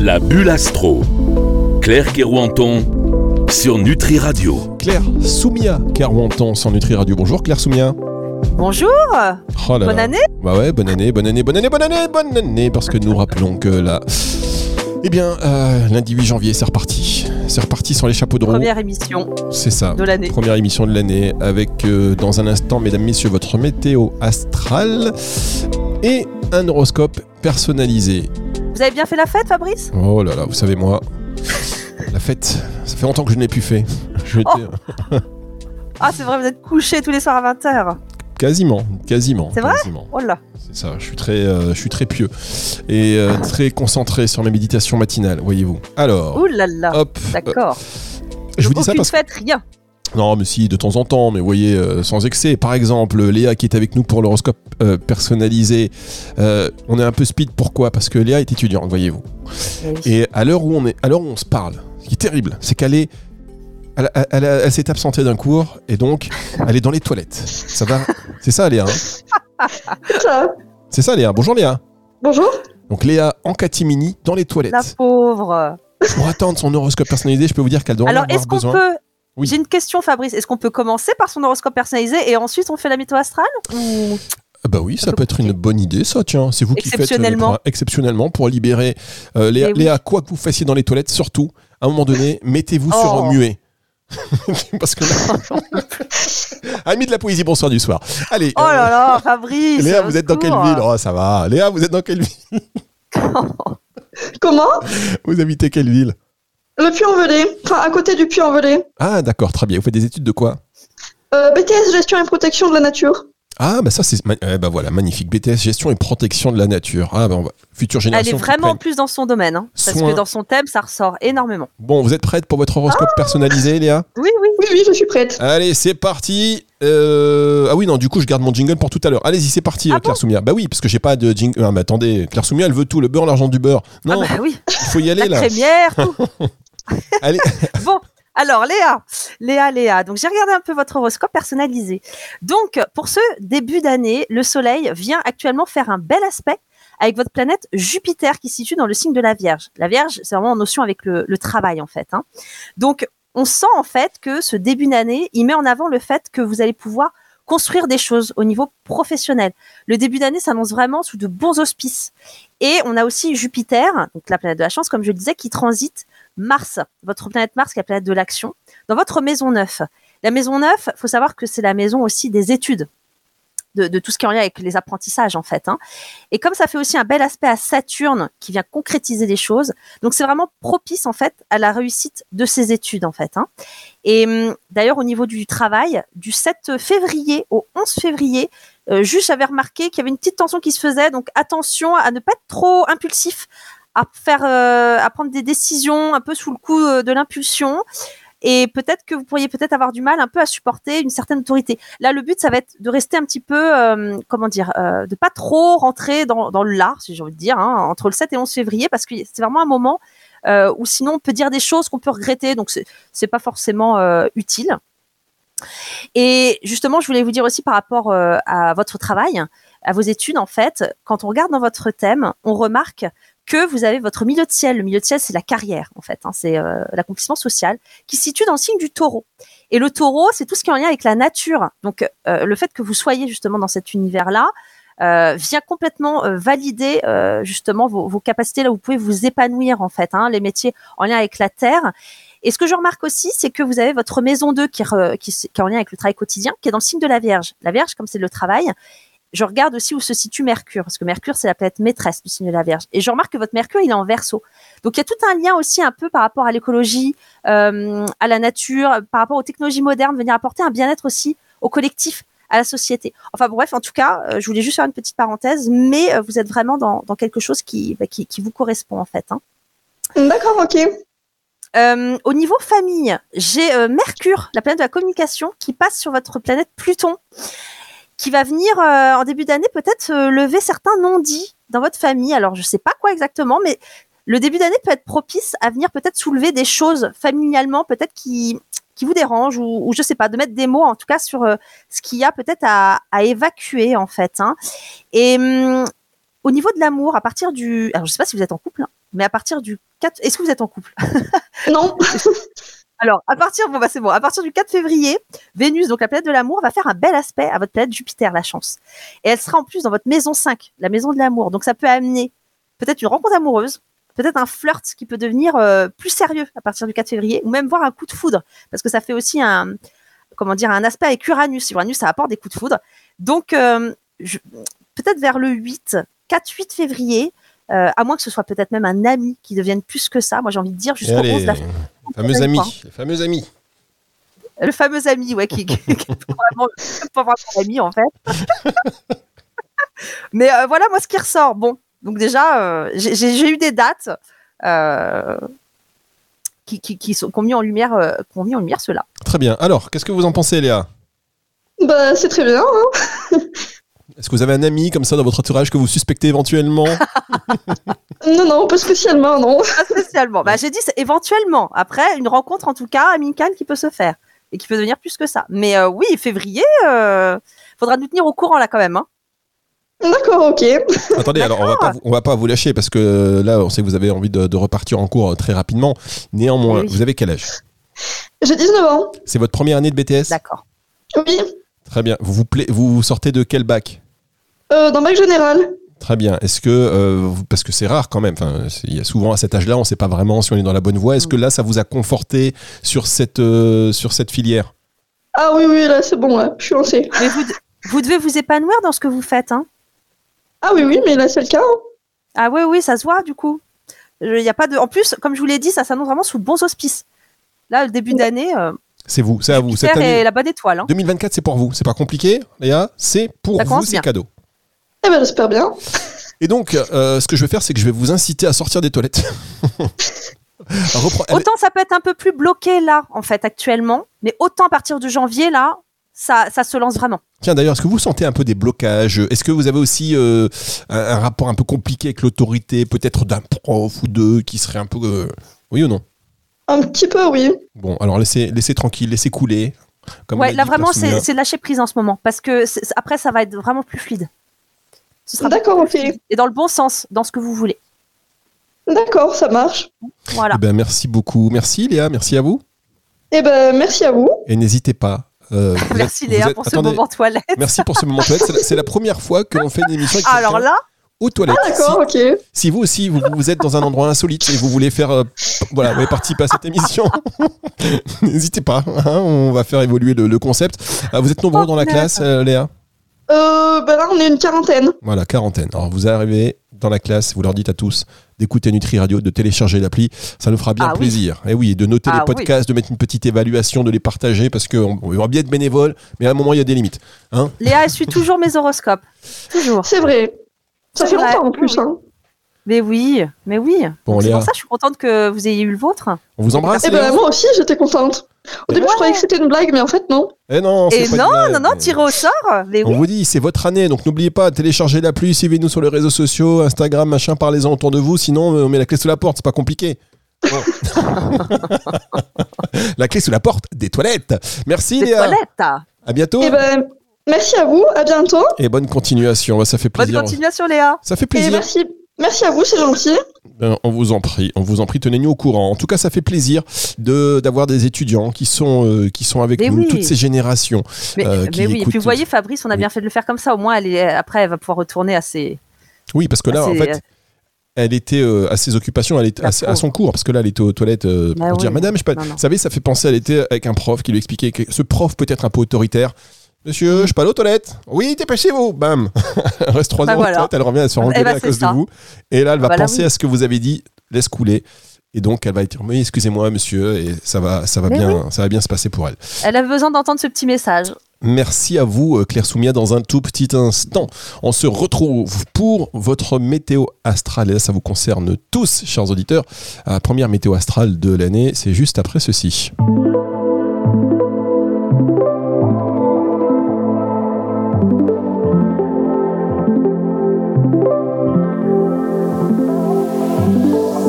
La bulle astro. Claire Kerouanton sur Nutri Radio. Claire Soumia Kerouanton sur Nutri Radio. Bonjour Claire Soumia. Bonjour Oh là Bonne là. année Bah ouais, bonne année, bonne année, bonne année, bonne année, bonne année, parce que nous rappelons que là... Eh bien, euh, lundi 8 janvier, c'est reparti. Sur les chapeaux de roue. Première émission C'est ça. de l'année. Première émission de l'année avec euh, dans un instant, mesdames, messieurs, votre météo astrale et un horoscope personnalisé. Vous avez bien fait la fête, Fabrice? Oh là là, vous savez moi, la fête, ça fait longtemps que je ne l'ai plus fait. Je Oh. Ah, c'est vrai, vous êtes couché tous les soirs à 20h. Quasiment, quasiment. C'est vrai quasiment. Oh là C'est ça, je suis très, euh, je suis très pieux et euh, très concentré sur mes méditations matinales, voyez-vous. Alors, Ouh là là hop, euh, D'accord. je vous dis ça parce que... rien. Non, mais si, de temps en temps, mais vous voyez, euh, sans excès. Par exemple, Léa qui est avec nous pour l'horoscope euh, personnalisé, euh, on est un peu speed, pourquoi? Parce que Léa est étudiante, voyez-vous. Eh oui. Et à l'heure où on est, à l'heure où on se parle, ce qui est terrible, c'est qu'elle est, elle, elle- elle- elle s'est absentée d'un cours et donc elle est dans les toilettes. Ça va C'est ça, Léa. hein c'est ça, Léa. Bonjour, Léa. Bonjour. Donc Léa en catimini dans les La toilettes. pauvre. Pour attendre son horoscope personnalisé, je peux vous dire qu'elle doit en Alors, avoir est-ce qu'on besoin. peut. Oui. J'ai une question, Fabrice. Est-ce qu'on peut commencer par son horoscope personnalisé et ensuite on fait la météo astrale Ou- Ah Bah oui, ça peut être une bonne idée, ça, tiens. C'est vous qui faites euh, Exceptionnellement. pour- exceptionnellement pour libérer euh, Léa, oui. Léa, quoi que vous fassiez dans les toilettes, surtout, à un moment donné, mettez-vous Oh. sur muet. Parce que là... Amis de la poésie, bonsoir du soir. Allez. Oh euh, là là, Fabrice Léa, vous êtes dans quelle ville? Oh, ça va. Léa, vous êtes dans quelle ville? Comment? Vous habitez quelle ville? Le Puy-en-Velay. Enfin, à côté du Puy-en-Velay. Ah, d'accord, très bien. Vous faites des études de quoi? Euh, BTS Gestion et Protection de la Nature. Ah, bah ça, c'est. ma- eh bah voilà, magnifique. BTS, gestion et protection de la nature. Ah, bah on va. Future Elle génération. est qui vraiment plus dans son domaine. hein, parce Soin. que dans son thème, ça ressort énormément. Bon, vous êtes prête pour votre horoscope personnalisé, Léa? Oui, oui. Oui, oui, je suis prête. Allez, c'est parti. Euh, Ah oui, non, du coup, je garde mon jingle pour tout à l'heure. Allez-y, c'est parti, Ah euh, Claire Soumia. Bah oui, parce que j'ai pas de jingle. Ah, mais attendez, Claire Soumia, elle veut tout le beurre, l'argent du beurre. Non, Ah bah oui, il faut y aller la là. crémière, tout. Allez, Bon, alors Léa, Léa, Léa. Donc j'ai regardé un peu votre horoscope personnalisé. Donc pour ce début d'année, le Soleil vient actuellement faire un bel aspect avec votre planète Jupiter qui se situe dans le signe de la Vierge. La Vierge, c'est vraiment en notion avec le, travail en fait. hein. Donc on sent en fait que ce début d'année, il met en avant le fait que vous allez pouvoir construire des choses au niveau professionnel. Le début d'année s'annonce vraiment sous de bons auspices. Et on a aussi Jupiter, donc la planète de la chance, comme je le disais, qui transite Mars, votre planète Mars, qui est la planète de l'action, dans votre maison 9. La maison 9, faut savoir que c'est la maison aussi des études, de, tout ce qui est en lien avec les apprentissages, en fait. hein. Et comme ça fait aussi un bel aspect à Saturne, qui vient concrétiser les choses, donc c'est vraiment propice, en fait, à la réussite de ces études, en fait. hein. Et hum, d'ailleurs, au niveau du travail, du 7 février au 11 février, euh, juste j'avais remarqué qu'il y avait une petite tension qui se faisait, donc attention à ne pas être trop impulsif, à faire, euh, à prendre des décisions un peu sous le coup euh, de l'impulsion. Et peut-être que vous pourriez peut-être avoir du mal un peu à supporter une certaine autorité. Là, le but, ça va être de rester un petit peu, euh, comment dire, euh, de pas trop rentrer dans, le lard, si j'ai envie de dire, hein, entre le 7 et 11 février, parce que c'est vraiment un moment où sinon on peut dire des choses qu'on peut regretter, donc c'est pas forcément utile. Et justement, je voulais vous dire aussi par rapport à votre travail, à vos études, en fait, quand on regarde dans votre thème, on remarque que vous avez votre milieu de ciel. Le milieu de ciel, c'est la carrière, en fait, hein, c'est euh, l'accomplissement social, qui se situe dans le signe du taureau. Et le taureau, c'est tout ce qui est en lien avec la nature. Donc, euh, le fait que vous soyez justement dans cet univers-là, euh, vient complètement valider justement vos, capacités là où vous pouvez vous épanouir en fait, hein, les métiers en lien avec la terre. Et ce que je remarque aussi, c'est que vous avez votre maison 2 qui, re- qui est en lien avec le travail quotidien, qui est dans le signe de la Vierge. La Vierge, comme c'est le travail, je regarde aussi où se situe Mercure, parce que Mercure, c'est la planète maîtresse du signe de la Vierge. Et je remarque que votre Mercure, il est en verso. Donc il y a tout un lien aussi un peu par rapport à l'écologie, euh, à la nature, par rapport aux technologies modernes, venir apporter un bien-être aussi au collectif, à la société. Enfin bref, en tout cas, euh, je voulais juste faire une petite parenthèse, mais euh, vous êtes vraiment dans, dans quelque chose qui, bah, qui, qui vous correspond en fait. hein. D'accord, ok. Au niveau famille, j'ai Mercure, la planète de la communication, qui passe sur votre planète Pluton, qui va venir euh, en début d'année peut-être euh, lever certains non-dits dans votre famille. Alors je sais pas quoi exactement, mais le début d'année peut être propice à venir peut-être soulever des choses familialement, peut-être qui qui vous dérangent ou, ou je sais pas, de mettre des mots en tout cas sur euh, ce qu'il y a peut-être à, à évacuer en fait. Hein. Et hum, au niveau de l'amour, à partir du, alors je sais pas si vous êtes en couple, hein, mais à partir du 4, est-ce que vous êtes en couple? Non. Alors, à partir, bon, bah, c'est bon. À partir du 4 février, Vénus, donc la planète de l'amour, va faire un bel aspect à votre planète Jupiter, la chance. Et elle sera en plus dans votre maison 5, la maison de l'amour. Donc, ça peut amener peut-être une rencontre amoureuse, peut-être un flirt qui peut devenir euh, plus sérieux à partir du 4 février, ou même voir un coup de foudre, parce que ça fait aussi un, comment dire, un aspect avec Uranus. Uranus, ça apporte des coups de foudre. Donc, euh, peut-être vers le 8, 4-8 février, euh, à moins que ce soit peut-être même un ami qui devienne plus que ça. Moi, j'ai envie de dire jusqu'au allez, 11 la fameux amis, les fameux amis. le fameux ami, ouais, qui, qui, qui est vraiment, pas vraiment un ami en fait. Mais euh, voilà, moi, ce qui ressort, bon, donc déjà, euh, j'ai eu des dates euh, qui, qui, qui, sont, qui ont mis en lumière, euh, qui ont mis en lumière cela. Très bien. Alors, qu'est-ce que vous en pensez, Léa? Bah, c'est très bien. hein. Est-ce que vous avez un ami comme ça dans votre entourage que vous suspectez éventuellement? Non, non, pas spécialement, non. Pas spécialement. Bah, j'ai dit c'est éventuellement. Après, une rencontre en tout cas amicale qui peut se faire et qui peut devenir plus que ça. Mais euh, oui, février, euh, faudra nous tenir au courant là quand même. Hein. D'accord, ok. Attendez, alors on va pas, on va pas vous lâcher parce que euh, là, on sait que vous avez envie de, de repartir en cours très rapidement. Néanmoins, Oui. vous avez quel âge? J'ai 19 ans. C'est votre première année de BTS D'accord. Oui. Très bien. Vous vous, pla- vous sortez de quel bac? Euh, dans bac général. Très bien. Est-ce que, euh, parce que c'est rare quand même, il y a souvent à cet âge-là, on ne sait pas vraiment si on est dans la bonne voie. Est-ce que là, ça vous a conforté sur cette, euh, sur cette filière? Ah oui, oui, là, c'est bon, là. Je suis lancée. Mais vous, vous devez vous épanouir dans ce que vous faites. Hein. Ah oui, oui, mais là, c'est le cas. hein. Ah oui, oui, ça se voit du coup. Il y a pas de. En plus, comme je vous l'ai dit, ça s'annonce vraiment sous de bons auspices. Là, le début d'année, euh, C'est vous, c'est à vous. Cette année la bonne étoile. Hein. 2024, c'est pour vous. C'est pas compliqué, Léa. C'est pour Ça vous, c'est cadeau. Eh ben, j'espère bien. Et donc, euh, ce que je vais faire, c'est que je vais vous inciter à sortir des toilettes. Autant ça peut être un peu plus bloqué là, en fait, actuellement, mais autant à partir de janvier, là, ça, ça se lance vraiment. Tiens, d'ailleurs, est-ce que vous sentez un peu des blocages? Est-ce que vous avez aussi euh, un, un rapport un peu compliqué avec l'autorité, peut-être d'un prof ou deux qui serait un peu. euh, Oui ou non? Un petit peu, oui. Bon, alors laissez, laissez tranquille, laissez couler. Comme ouais, là dit vraiment, c'est lâcher prise en ce moment, parce que après, ça va être vraiment plus fluide. Ce sera D'accord, ok. Et dans le bon sens, dans ce que vous voulez. D'accord, ça marche. Voilà. Eh ben, merci beaucoup. Merci Léa, merci à vous. Eh ben, merci à vous. Et n'hésitez pas. euh, Merci êtes- Léa êtes- pour ce moment toilette. Merci pour ce moment toilette. C'est la- C'est la première fois que l'on fait une émission avec Alors là, aux toilettes. Ah, d'accord, ok. Si, vous aussi, vous, vous êtes dans un endroit insolite et vous voulez faire, euh, voilà, vous participer à cette émission, n'hésitez pas. hein, on va faire évoluer le, le concept. Ah, vous êtes nombreux Oh, dans la classe, euh, Léa? Euh, ben là, on est une quarantaine. Voilà, quarantaine. Alors vous arrivez dans la classe, vous leur dites à tous d'écouter Nutri Radio, de télécharger l'appli, ça nous fera bien Ah oui. plaisir. Et oui, de noter Ah les podcasts, de mettre une petite évaluation, de les partager, parce qu'on on va bien être bénévole, mais à un moment il y a des limites. Hein Léa, elle suit toujours mes horoscopes. Toujours. C'est vrai. Ça C'est fait vrai, longtemps en plus. oui. Hein. Mais oui, mais oui. Bon, C'est Léa. pour ça que je suis contente que vous ayez eu le vôtre. on vous embrasse Eh ben, moi aussi, j'étais contente. Au début, je croyais que c'était une blague, mais en fait, non. Eh non, c'est Et pas non, blague. non, non, tiré au sort. Mais On oui. vous dit, c'est votre année, donc n'oubliez pas, téléchargez l'appli, suivez-nous sur les réseaux sociaux, Instagram, machin, parlez-en autour de vous, sinon on met la clé sous la porte, c'est pas compliqué. Bon. la clé sous la porte des toilettes. Merci Des Léa. toilettes. À bientôt. Eh ben, merci à vous. À bientôt. Et bonne continuation, ça fait Bonne plaisir. continuation, Léa. Ça fait Et plaisir. merci. Merci à vous, c'est gentil. Ben, on vous en prie, on vous en prie, tenez-nous au courant. En tout cas, ça fait plaisir de d'avoir des étudiants qui sont euh, qui sont avec Mais nous, oui. toutes ces générations. Mais, Euh, mais oui, et puis vous voyez, Fabrice, on a Oui. bien fait de le faire comme ça. Au moins, elle est, après, elle va pouvoir retourner à ses. Oui, parce que là, en fait, elle était euh, à ses occupations, elle était La à, son cours, parce que là, elle était aux toilettes euh, pour Bah dire oui. Madame, je. Non, non. Vous savez, ça fait penser, elle était avec un prof qui lui expliquait que ce prof peut être un peu autoritaire. Monsieur, je aller aux toilettes Oui, dépêchez-vous Bam Elle reste trois Bah heures voilà. elle revient, elle se Eh engueuler bah, à cause ça. de vous. Et là, elle va Bah là, penser oui. à ce que vous avez dit, laisse couler. Et donc, elle va dire Oui, excusez-moi, monsieur, et ça va, ça va, Mais bien, ça va bien se passer pour elle. Elle a besoin d'entendre ce petit message. Merci à vous, euh, Claire Soumia. Dans un tout petit instant, on se retrouve pour votre météo astrale. Et là, ça vous concerne tous, chers auditeurs. La première météo astrale de l'année, c'est juste après ceci.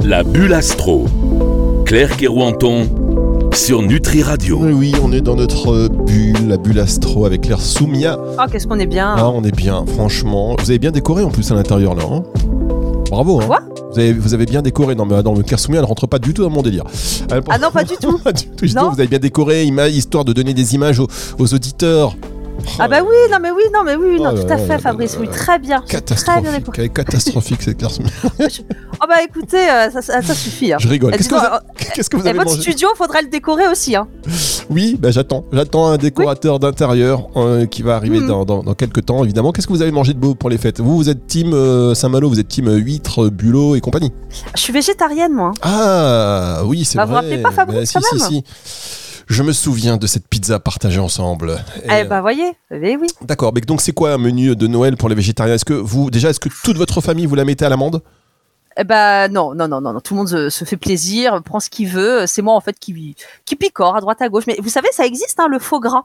La bulle astro. Claire Kerouanton sur Nutri Radio. Oui, oui, on est dans notre bulle, la bulle astro avec Claire Soumia. Oh, qu'est-ce qu'on est bien. Ah, on est bien, franchement. Vous avez bien décoré en plus à l'intérieur là. hein Bravo. Hein Quoi? Vous avez, vous avez bien décoré. Non, mais ah non, Claire Soumia, elle rentre pas du tout dans mon délire. Elle- Ah non, pas du tout. Pas du tout. Non. Vous avez bien décoré, histoire de donner des images aux, aux auditeurs. Ah bah oui, non mais oui, non mais oui, non, Oh là tout à fait, Fabrice, oui, très bien. Très bien Catastrophique. catastrophique cette Claire Soumia. Oh bah écoutez, euh, ça, ça- ça suffit. Hein. Je rigole. Et Qu'est-ce que vous, que vous Et votre mangé studio, faudrait le décorer aussi. Hein. Oui, bah j'attends. J'attends un décorateur d'intérieur euh, qui va arriver Mhm. dans, dans- dans quelques temps, évidemment. Qu'est-ce que vous avez mangé de beau pour les fêtes? Vous, vous êtes team euh, Saint-Malo, vous êtes team euh, huître, bulot et compagnie? Je suis végétarienne, moi. Ah, oui, c'est Bah, vrai. vous rappelez pas Fabrice, Bah, si, quand si, même si. Je me souviens de cette pizza partagée ensemble. Et, Eh bah voyez, eh oui. D'accord, mais donc c'est quoi un menu de Noël pour les végétariens? Est-ce que vous, déjà, est-ce que toute votre famille vous la mettez à l'amende? Eh bah non, non, non, non, non, tout le monde se, se fait plaisir, prend ce qu'il veut. C'est moi en fait qui, qui picore à droite à gauche. Mais vous savez, ça existe, hein, le faux gras.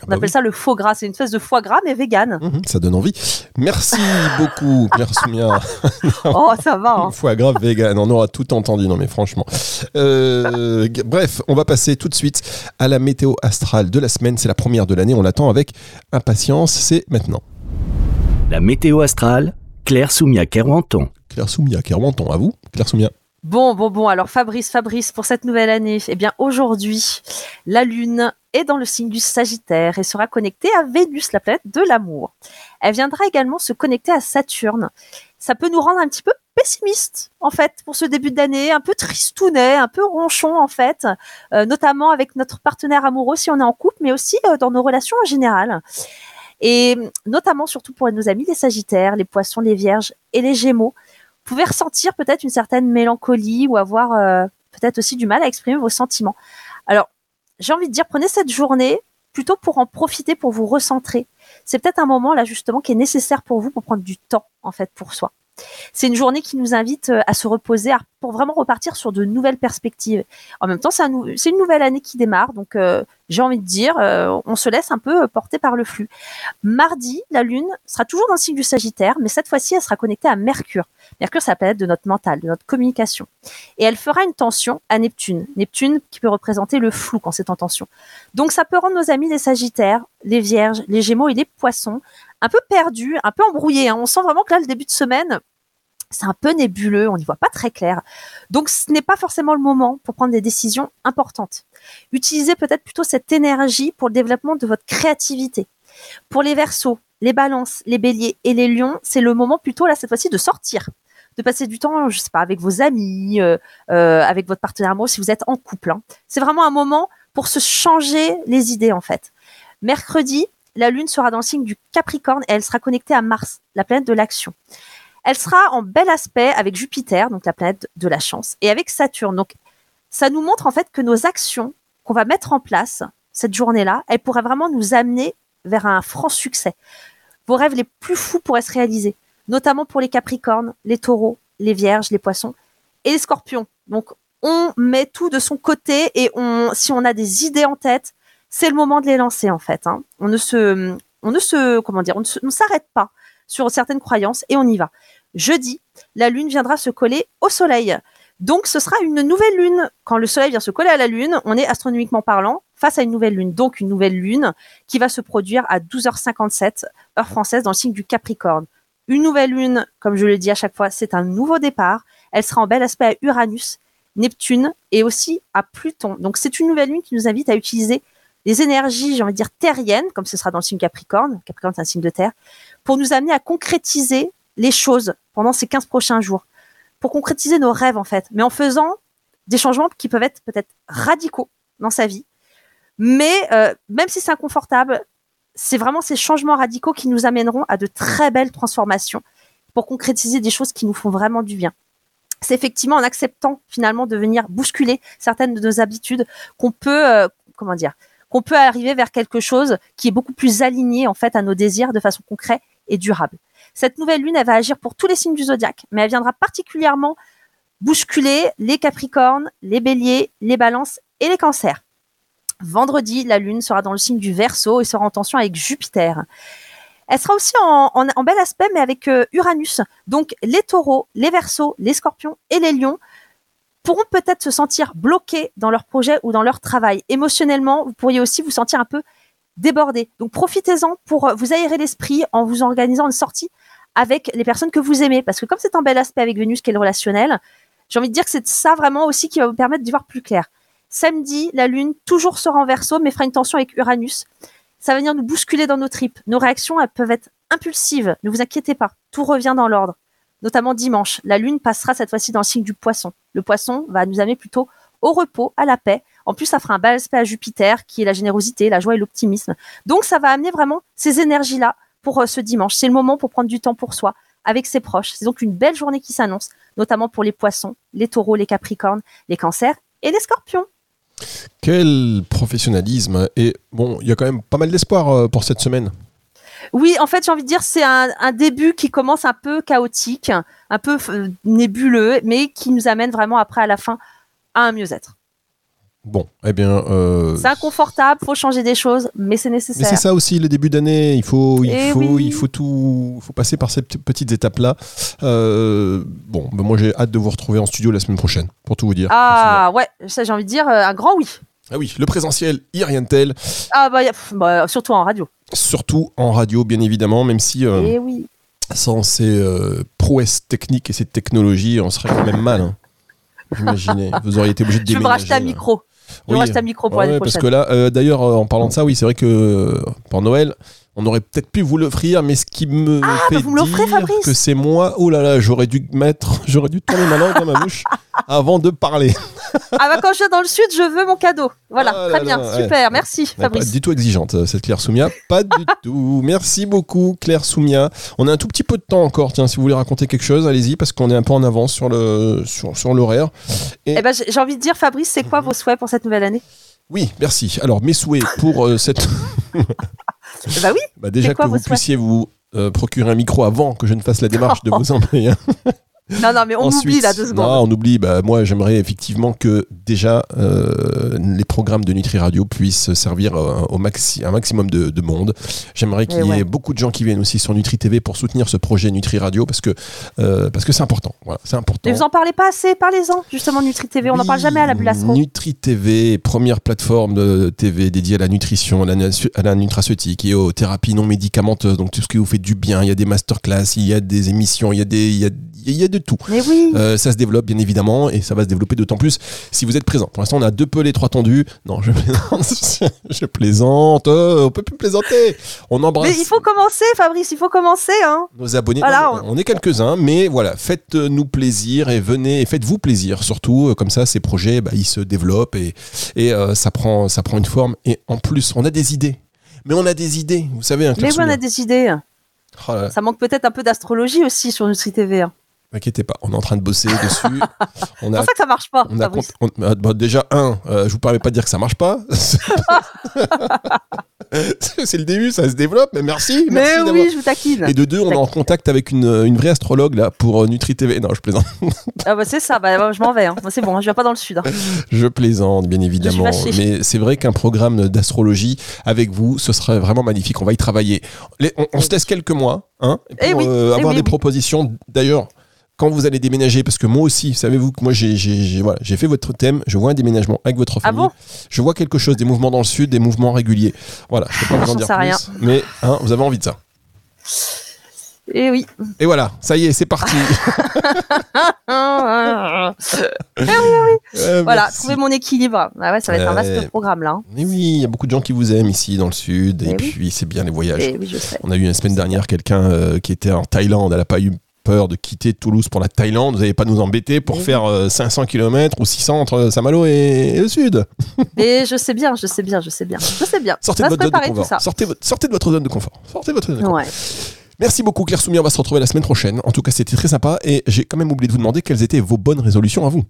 Ah On bah appelle oui. ça le faux gras. C'est une espèce de foie gras mais vegan. Mhm, Ça donne envie. Merci beaucoup, Claire Soumia. Oh, ça va. hein. Foie gras vegan, on aura tout entendu, non mais franchement. Euh, bref, on va passer tout de suite à la météo astrale de la semaine. C'est la première de l'année, on l'attend avec impatience. C'est maintenant. La météo astrale, Claire Soumia Kerwanton. Claire Soumia, Kerwanton, à vous Claire Soumia. Bon, bon, bon. Alors Fabrice, Fabrice, pour cette nouvelle année, eh bien aujourd'hui, la Lune est dans le signe du Sagittaire et sera connectée à Vénus, la planète de l'amour. Elle viendra également se connecter à Saturne. Ça peut nous rendre un petit peu pessimistes, en fait, pour ce début d'année, un peu tristounet, un peu ronchon, en fait, euh, notamment avec notre partenaire amoureux si on est en couple, mais aussi euh, dans nos relations en général. Et notamment, surtout pour nos amis les Sagittaires, les Poissons, les Vierges et les Gémeaux, pouvez ressentir peut-être une certaine mélancolie ou avoir euh, peut-être aussi du mal à exprimer vos sentiments. Alors, j'ai envie de dire, prenez cette journée plutôt pour en profiter, pour vous recentrer. C'est peut-être un moment là justement qui est nécessaire pour vous pour prendre du temps en fait pour soi. C'est une journée qui nous invite euh, à se reposer, pour vraiment repartir sur de nouvelles perspectives. En même temps, c'est une nouvelle année qui démarre, donc euh, j'ai envie de dire, euh, on se laisse un peu porter par le flux. Mardi, la Lune sera toujours dans le signe du Sagittaire, mais cette fois-ci, elle sera connectée à Mercure. Mercure, c'est la planète de notre mental, de notre communication. Et elle fera une tension à Neptune. Neptune qui peut représenter le flou quand c'est en tension. Donc ça peut rendre nos amis les Sagittaires, les Vierges, les Gémeaux et les Poissons un peu perdus, un peu embrouillés. hein. On sent vraiment que là, le début de semaine, c'est un peu nébuleux, on n'y voit pas très clair. Donc ce n'est pas forcément le moment pour prendre des décisions importantes. Utilisez peut-être plutôt cette énergie pour le développement de votre créativité. Pour les Verseaux, les Balances, les Béliers et les Lions, c'est le moment plutôt là cette fois-ci de sortir, de passer du temps, je sais pas, avec vos amis, euh, euh, avec votre partenaire amoureux si vous êtes en couple. hein. C'est vraiment un moment pour se changer les idées en fait. Mercredi, la Lune sera dans le signe du Capricorne et elle sera connectée à Mars, la planète de l'action. Elle sera en bel aspect avec Jupiter, donc la planète de la chance, et avec Saturne. Donc, ça nous montre en fait que nos actions qu'on va mettre en place cette journée-là, elles pourraient vraiment nous amener vers un franc succès. Vos rêves les plus fous pourraient se réaliser, notamment pour les Capricornes, les Taureaux, les Vierges, les Poissons et les Scorpions. Donc, on met tout de son côté et on, si on a des idées en tête, c'est le moment de les lancer en fait. hein. On ne se, on on ne s'arrête pas sur certaines croyances et on y va. Jeudi, la lune viendra se coller au soleil. Donc ce sera une nouvelle lune. Quand le soleil vient se coller à la lune, on est astronomiquement parlant face à une nouvelle lune. Donc une nouvelle lune qui va se produire à 12h57 heure française dans le signe du Capricorne. Une nouvelle lune, comme je le dis à chaque fois, c'est un nouveau départ. Elle sera en bel aspect à Uranus, Neptune et aussi à Pluton. Donc c'est une nouvelle lune qui nous invite à utiliser les énergies, j'ai envie de dire, terriennes, comme ce sera dans le signe Capricorne, Capricorne c'est un signe de terre, pour nous amener à concrétiser les choses pendant ces 15 prochains jours, pour concrétiser nos rêves en fait, mais en faisant des changements qui peuvent être peut-être radicaux dans sa vie, mais euh, même si c'est inconfortable, c'est vraiment ces changements radicaux qui nous amèneront à de très belles transformations pour concrétiser des choses qui nous font vraiment du bien. C'est effectivement en acceptant finalement de venir bousculer certaines de nos habitudes qu'on peut, euh, comment dire, qu'on peut arriver vers quelque chose qui est beaucoup plus aligné en fait à nos désirs de façon concrète et durable. Cette nouvelle lune, elle va agir pour tous les signes du zodiaque, mais elle viendra particulièrement bousculer les capricornes, les béliers, les balances et les cancers. Vendredi, la lune sera dans le signe du Verseau et sera en tension avec Jupiter. Elle sera aussi en, bel aspect, mais avec euh, Uranus. Donc les taureaux, les versos, les scorpions et les lions pourront peut-être se sentir bloqués dans leur projet ou dans leur travail. Émotionnellement, vous pourriez aussi vous sentir un peu débordé. Donc profitez-en pour euh, vous aérer l'esprit en vous organisant une sortie avec les personnes que vous aimez. Parce que comme c'est un bel aspect avec Vénus qui est le relationnel, j'ai envie de dire que c'est ça vraiment aussi qui va vous permettre d'y voir plus clair. Samedi, la Lune toujours sera en verso, mais fera une tension avec Uranus. Ça va venir nous bousculer dans nos tripes. Nos réactions, elles peuvent être impulsives. Ne vous inquiétez pas, tout revient dans l'ordre. Notamment dimanche, la Lune passera cette fois-ci dans le signe du poisson. Le poisson va nous amener plutôt au repos, à la paix. En plus, ça fera un bel aspect à Jupiter, qui est la générosité, la joie et l'optimisme. Donc, ça va amener vraiment ces énergies-là pour euh, ce dimanche. C'est le moment pour prendre du temps pour soi, avec ses proches. C'est donc une belle journée qui s'annonce, notamment pour les poissons, les taureaux, les capricornes, les cancers et les scorpions. Quel professionnalisme Et bon, il y a quand même pas mal d'espoir euh, pour cette semaine. Oui, en fait, j'ai envie de dire, c'est un, un début qui commence un peu chaotique, un peu euh, nébuleux, mais qui nous amène vraiment après à la fin à un mieux-être. Bon, eh bien. euh, C'est inconfortable, faut changer des choses, mais c'est mais nécessaire. c'est ça aussi le début d'année. Il faut, il Eh faut, oui. il faut tout, faut passer par ces petites étapes là. bon, ben moi j'ai hâte de vous retrouver en studio la semaine prochaine, pour tout vous dire. Ah ouais, ça j'ai envie de dire euh, un grand oui. Ah oui, le présentiel, il y a rien de tel. Ah bah, y a- pff, bah, surtout en radio. Surtout en radio, bien évidemment, même si euh, Et oui. sans ces euh, prouesses techniques et ces technologies, on serait quand même mal. hein. Imaginez, vous auriez été obligé de Je vais me déménager. racheter un micro. Je me racheter un micro pour Ouais, l'année parce prochaine. que là, euh, d'ailleurs, en parlant de ça, oui, c'est vrai que pour Noël, on aurait peut-être pu vous l'offrir, mais ce qui me fait bah vous dire Fabrice que c'est moi, oh là là, j'aurais dû mettre, j'aurais dû tourner ma langue dans ma bouche avant de parler. Ah bah quand je viens dans le sud, je veux mon cadeau. Voilà, Ah très là bien, là, super, merci est Pas Fabrice. du tout exigeante, euh, cette Claire Soumia. Pas du tout. Merci beaucoup, Claire Soumia. On a un tout petit peu de temps encore. Tiens, si vous voulez raconter quelque chose, allez-y, parce qu'on est un peu en avance sur le sur, sur l'horaire. Eh ben j'ai j'ai envie de dire Fabrice, c'est quoi vos souhaits pour cette nouvelle année? Oui, merci. Alors, mes souhaits pour euh, cette. Eh Bah oui, Bah, déjà quoi que vous puissiez vous euh, procurer un micro avant que je ne fasse la démarche de vous envoyer un. Non non mais on Ensuite, oublie là deux secondes. Non, on oublie. Bah, moi, j'aimerais effectivement que déjà euh, les programmes de Nutri Radio puissent servir euh, au maxi, un maximum de, de monde. J'aimerais qu'il y Eh ait ouais. beaucoup de gens qui viennent aussi sur Nutri TV pour soutenir ce projet Nutri Radio parce que euh, parce que c'est important. Voilà, c'est important. Mais vous en parlez pas assez, parlez-en justement Nutri TV, on n'en parle jamais à la bulle astro. Nutri TV, première plateforme de TV dédiée à la nutrition, à la, nasu- à la nutraceutique et aux thérapies non médicamenteuses. Donc tout ce qui vous fait du bien. Il y a des masterclass, il y a des émissions, il y a des, il y a, il y a de tout. Mais oui. Euh, ça se développe bien évidemment et ça va se développer d'autant plus si vous êtes présent. Pour l'instant, on a deux pelés, trois tendus. Non, je plaisante. je plaisante. Euh, on peut plus plaisanter. On embrasse Mais il faut commencer Fabrice, il faut commencer hein. nos abonnés. Voilà, Non, mais on est quelques-uns, mais voilà, faites-nous plaisir et venez et faites-vous plaisir surtout. Euh, Comme ça, ces projets, bah, ils se développent et, et euh, ça, prend, ça prend une forme. Et en plus, on a des idées. Mais on a des idées, vous savez. Hein, Mais oui, on a des idées. Oh Ça manque peut-être un peu d'astrologie aussi sur Nutri TV. hein. Inquiétez pas, on est en train de bosser dessus. On C'est a pour ça que ça marche pas. On a Fabrice. compte- on- euh, bah, déjà, un, euh, je vous permets pas de dire que ça marche pas. c'est le début, ça se développe, mais merci. Mais merci oui, je vous taquine. Et de deux, on est en contact avec une, une vraie astrologue là pour euh, Nutri TV. Non, je plaisante. Ah bah c'est ça, bah, je m'en vais. hein. C'est bon, je viens pas dans le sud. hein. Je plaisante, bien évidemment. Mais c'est vrai qu'un programme d'astrologie avec vous, ce serait vraiment magnifique. On va y travailler. Les- on, on se laisse quelques mois hein, pour Eh oui, euh, eh avoir oui, des oui. propositions. D'ailleurs, quand vous allez déménager, parce que moi aussi, savez-vous que moi j'ai j'ai- voilà, j'ai fait votre thème, je vois un déménagement avec votre Ah famille. bon? je vois quelque chose, des mouvements dans le sud, des mouvements réguliers. Voilà, je peux pas vous en dire plus, rien. mais hein, vous avez envie de ça. Et oui. Et voilà, ça y est, c'est parti. Euh, voilà, merci. trouver mon équilibre. Ah ouais, ça va être un vaste programme là. hein. Mais oui, il y a beaucoup de gens qui vous aiment ici dans le sud, et Eh oui. puis c'est bien les voyages. Et oui, je sais. On a eu la semaine dernière quelqu'un euh, qui était en Thaïlande. Elle n'a pas eu peur de quitter Toulouse pour la Thaïlande. Vous n'allez pas nous embêter pour Eh oui. faire euh, 500 km ou 600 entre Saint-Malo et, et le sud. Et je sais bien, je sais bien, je sais bien. Je sais bien. Sortez de votre zone de confort. Sortez, de votre zone de confort. Sortez de votre zone de confort. Ouais. Merci beaucoup Claire Soumier. On va se retrouver la semaine prochaine. En tout cas, c'était très sympa. Et j'ai quand même oublié de vous demander quelles étaient vos bonnes résolutions à vous.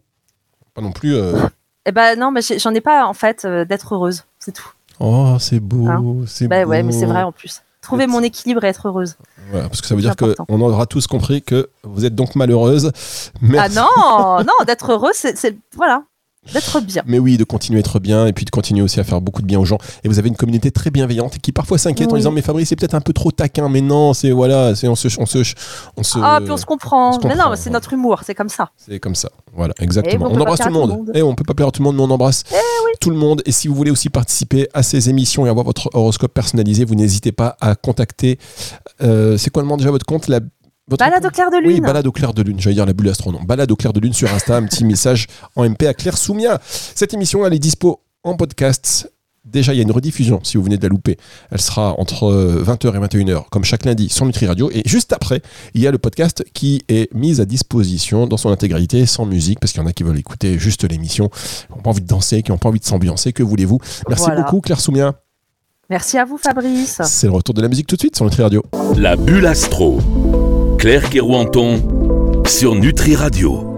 Pas non plus. euh, Eh ben non, mais j'en ai pas en fait euh, d'être heureuse, c'est tout. Oh, c'est beau. Hein c'est Bah beau. ouais, mais c'est vrai en plus. Trouver mon équilibre et être heureuse. Voilà, parce que ça veut dire qu'on aura tous compris que vous êtes donc malheureuse. Ah Merci. non, non, d'être heureuse, c'est- voilà. D'être bien. Mais oui, de continuer à être bien et puis de continuer aussi à faire beaucoup de bien aux gens. Et vous avez une communauté très bienveillante qui parfois s'inquiète en disant mais Fabrice c'est peut-être un peu trop taquin. Mais non, c'est voilà, c'est on se, on se, on se. Ah, puis on se comprend. on se Mais non, c'est notre humour, c'est comme ça. C'est comme ça. Voilà, exactement. on embrasse tout le monde. Et on peut pas plaire à tout le monde, mais on embrasse tout le monde. Et si vous voulez aussi participer à ces émissions et avoir votre horoscope personnalisé, vous n'hésitez pas à contacter. euh, c'est quoi le nom déjà votre compte? La, votre Balade au clair de lune. Oui, balade au clair de lune. J'allais dire la bulle astronome. Balade au clair de lune sur Insta, un petit message en MP à Claire Soumia. Cette émission, elle est dispo en podcast. Déjà, il y a une rediffusion si vous venez de la louper. Elle sera entre euh, 20h et 21h, comme chaque lundi, sur Nutri Radio. Et juste après, il y a le podcast qui est mis à disposition dans son intégralité, sans musique, parce qu'il y en a qui veulent écouter juste l'émission, qui n'ont pas envie de danser, qui n'ont pas envie de s'ambiancer. Que voulez-vous? Merci Voilà. beaucoup, Claire Soumia. Merci à vous, Fabrice. C'est le retour de la musique tout de suite sur Nutri Radio. La bulle astro. Claire Kerouanton sur Nutri Radio.